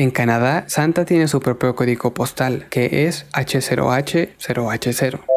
En Canadá, Santa tiene su propio código postal, que es H0H0H0.